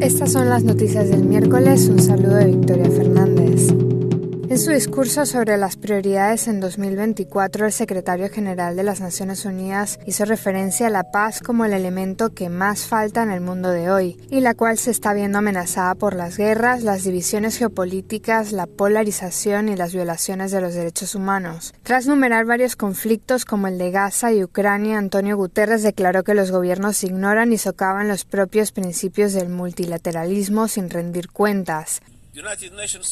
Estas son las noticias del miércoles. Un saludo de Victoria Fernández. En su discurso sobre las prioridades en 2024, el secretario general de las Naciones Unidas hizo referencia a la paz como el elemento que más falta en el mundo de hoy, y la cual se está viendo amenazada por las guerras, las divisiones geopolíticas, la polarización y las violaciones de los derechos humanos. Tras numerar varios conflictos como el de Gaza y Ucrania, Antonio Guterres declaró que los gobiernos ignoran y socavan los propios principios del multilateralismo sin rendir cuentas.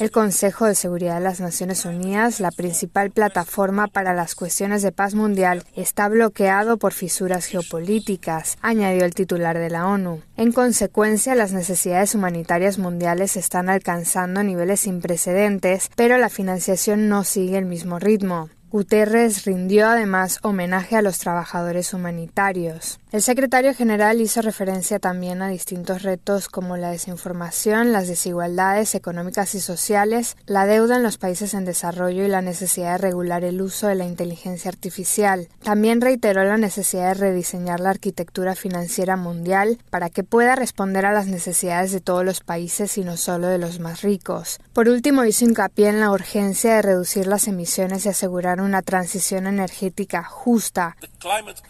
El Consejo de Seguridad de las Naciones Unidas, la principal plataforma para las cuestiones de paz mundial, está bloqueado por fisuras geopolíticas, añadió el titular de la ONU. En consecuencia, las necesidades humanitarias mundiales están alcanzando niveles sin precedentes, pero la financiación no sigue el mismo ritmo. Guterres rindió además homenaje a los trabajadores humanitarios. El secretario general hizo referencia también a distintos retos como la desinformación, las desigualdades económicas y sociales, la deuda en los países en desarrollo y la necesidad de regular el uso de la inteligencia artificial. También reiteró la necesidad de rediseñar la arquitectura financiera mundial para que pueda responder a las necesidades de todos los países y no solo de los más ricos. Por último, hizo hincapié en la urgencia de reducir las emisiones y asegurar una transición energética justa.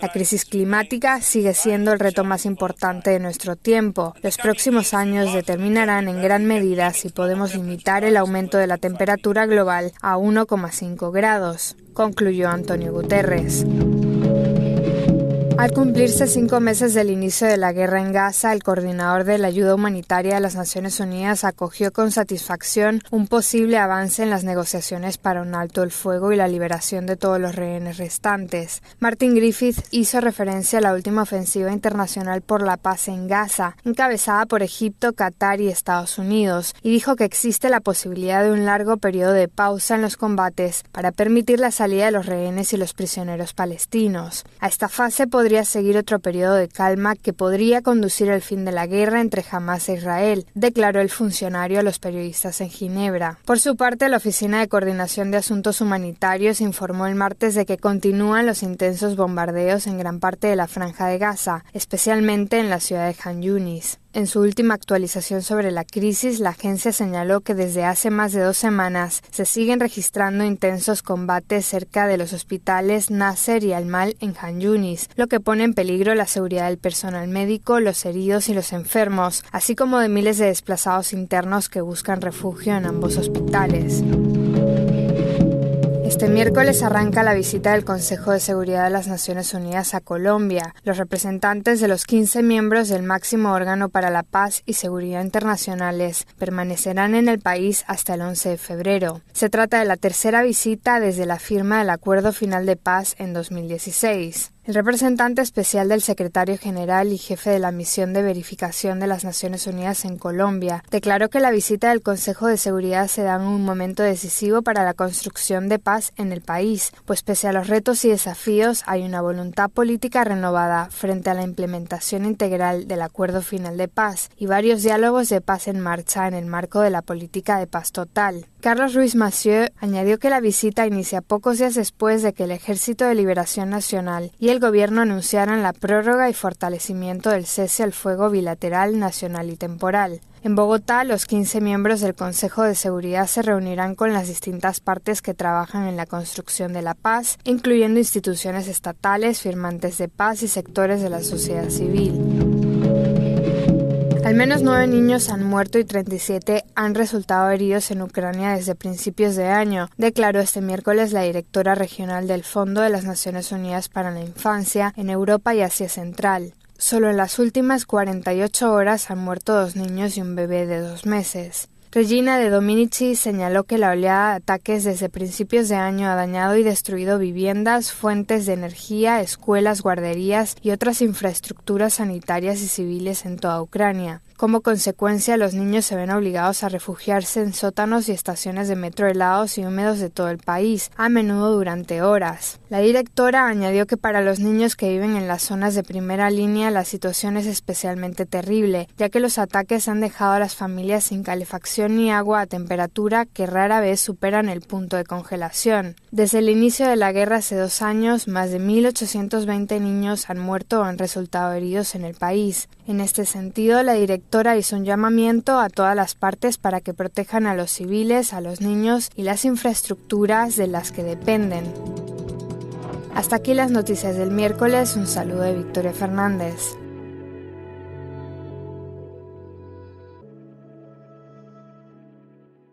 La crisis climática sigue siendo el reto más importante de nuestro tiempo. Los próximos años determinarán en gran medida si podemos limitar el aumento de la temperatura global a 1,5 grados, concluyó Antonio Guterres. Al cumplirse cinco meses del inicio de la guerra en Gaza, el coordinador de la ayuda humanitaria de las Naciones Unidas acogió con satisfacción un posible avance en las negociaciones para un alto el fuego y la liberación de todos los rehenes restantes. Martin Griffith hizo referencia a la última ofensiva internacional por la paz en Gaza, encabezada por Egipto, Qatar y Estados Unidos, y dijo que existe la posibilidad de un largo periodo de pausa en los combates para permitir la salida de los rehenes y los prisioneros palestinos. A esta fase podría podría seguir otro periodo de calma que podría conducir al fin de la guerra entre Hamas e Israel, declaró el funcionario a los periodistas en Ginebra. Por su parte, la Oficina de Coordinación de Asuntos Humanitarios informó el martes de que continúan los intensos bombardeos en gran parte de la franja de Gaza, especialmente en la ciudad de Han Yunis. En su última actualización sobre la crisis, la agencia señaló que desde hace más de dos semanas se siguen registrando intensos combates cerca de los hospitales Nasser y Al-Mal en Han Yunis, lo que pone en peligro la seguridad del personal médico, los heridos y los enfermos, así como de miles de desplazados internos que buscan refugio en ambos hospitales. Este miércoles arranca la visita del Consejo de Seguridad de las Naciones Unidas a Colombia. Los representantes de los 15 miembros del máximo órgano para la paz y seguridad internacionales permanecerán en el país hasta el 11 de febrero. Se trata de la tercera visita desde la firma del Acuerdo Final de Paz en 2016. El representante especial del secretario general y jefe de la misión de verificación de las Naciones Unidas en Colombia declaró que la visita del Consejo de Seguridad se da en un momento decisivo para la construcción de paz en el país, pues pese a los retos y desafíos hay una voluntad política renovada frente a la implementación integral del acuerdo final de paz y varios diálogos de paz en marcha en el marco de la política de paz total. Carlos Ruiz Massieu añadió que la visita inicia pocos días después de que el Ejército de Liberación Nacional y el gobierno anunciaran la prórroga y fortalecimiento del cese al fuego bilateral, nacional y temporal. En Bogotá, los 15 miembros del Consejo de Seguridad se reunirán con las distintas partes que trabajan en la construcción de la paz, incluyendo instituciones estatales, firmantes de paz y sectores de la sociedad civil. Menos nueve niños han muerto y 37 han resultado heridos en Ucrania desde principios de año, declaró este miércoles la directora regional del Fondo de las Naciones Unidas para la Infancia en Europa y Asia Central. Solo en las últimas 48 horas han muerto dos niños y un bebé de dos meses. Regina de Dominici señaló que la oleada de ataques desde principios de año ha dañado y destruido viviendas, fuentes de energía, escuelas, guarderías y otras infraestructuras sanitarias y civiles en toda Ucrania. Como consecuencia, los niños se ven obligados a refugiarse en sótanos y estaciones de metro helados y húmedos de todo el país, a menudo durante horas. La directora añadió que para los niños que viven en las zonas de primera línea la situación es especialmente terrible, ya que los ataques han dejado a las familias sin calefacción y agua a temperatura que rara vez superan el punto de congelación. Desde el inicio de la guerra hace dos años, más de 1.820 niños han muerto o han resultado heridos en el país. En este sentido, la directora hizo un llamamiento a todas las partes para que protejan a los civiles, a los niños y las infraestructuras de las que dependen. Hasta aquí las noticias del miércoles. Un saludo de Victoria Fernández.